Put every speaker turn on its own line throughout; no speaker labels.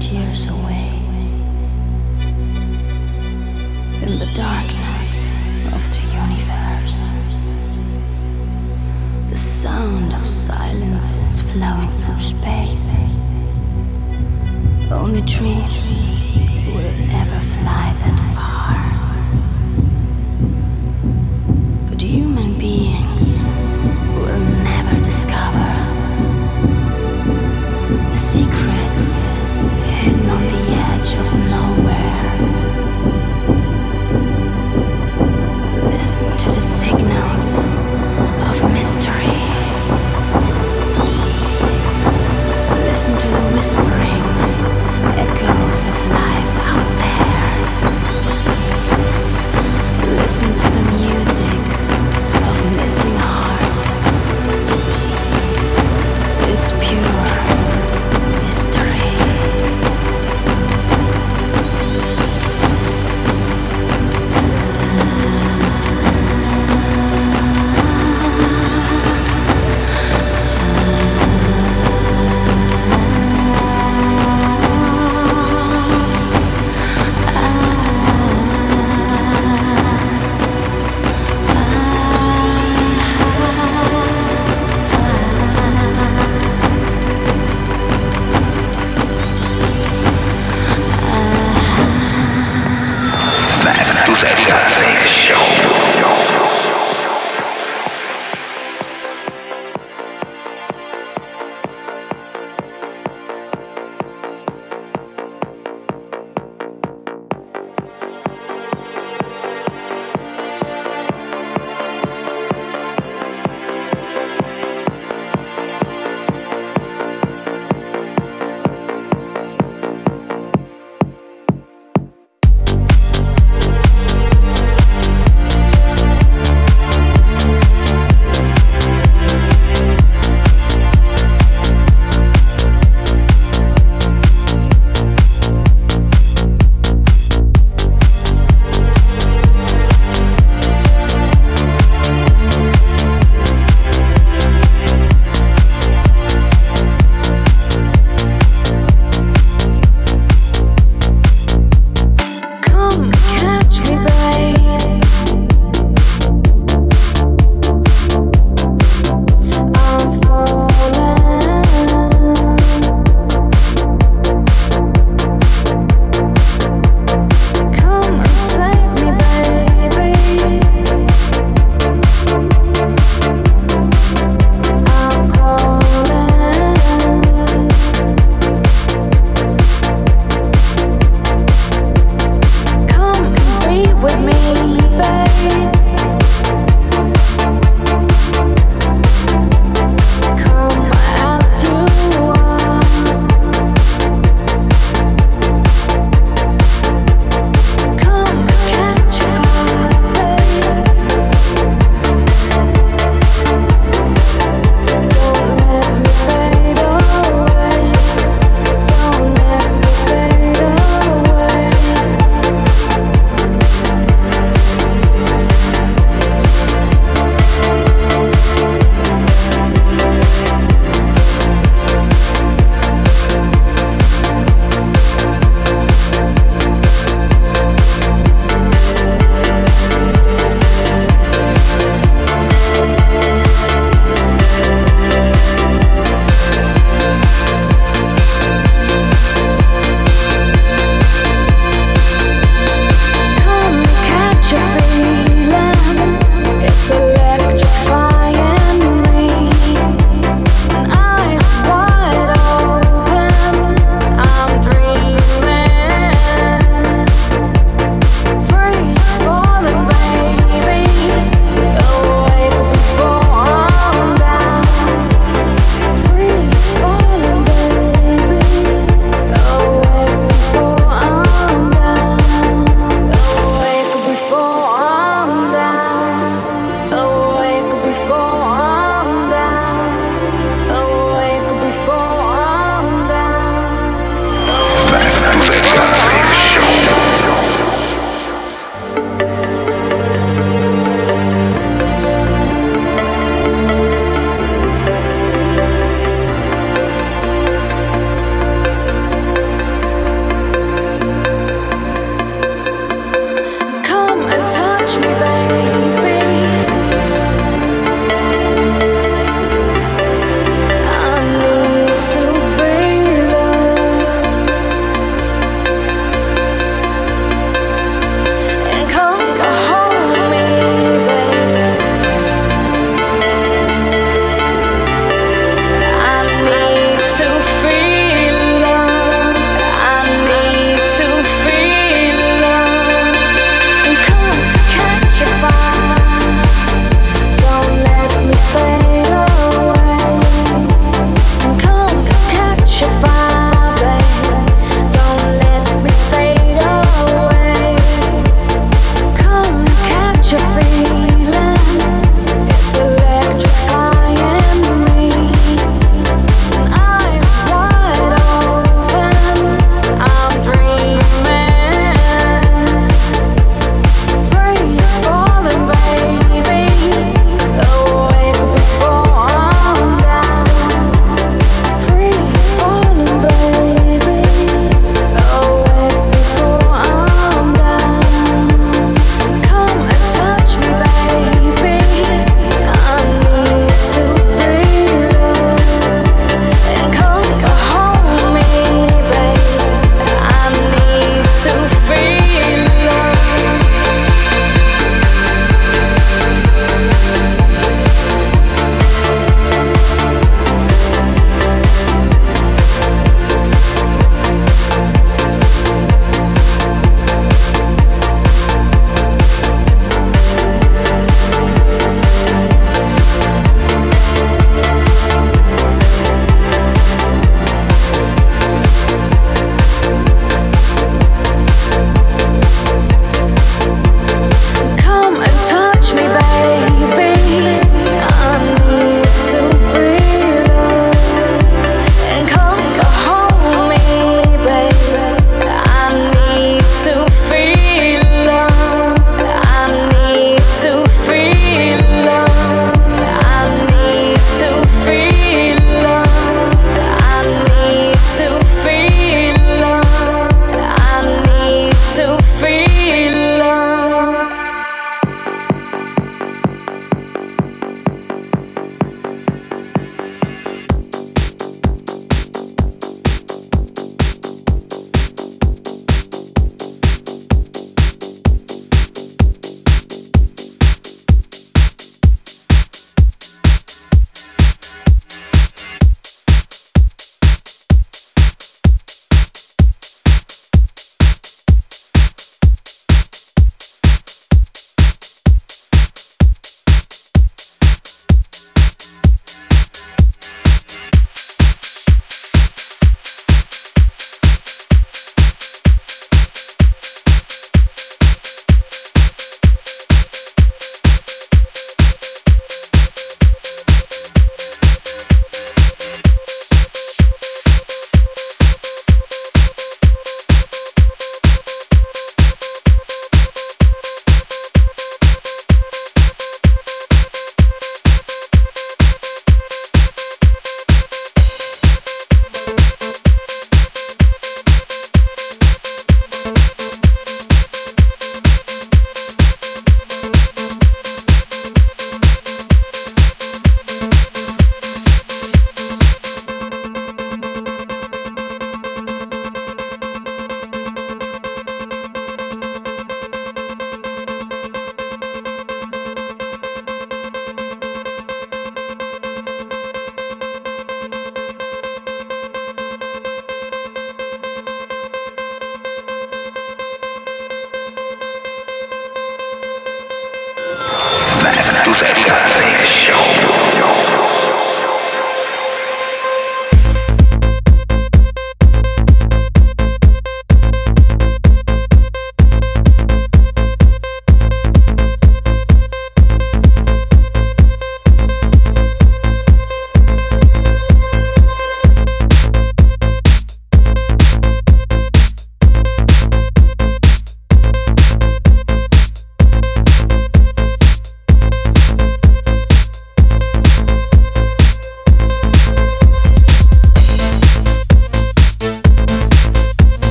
tears away in the darkness of the universe. The sound of silence is flowing through space. Only dreams.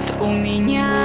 нет у меня.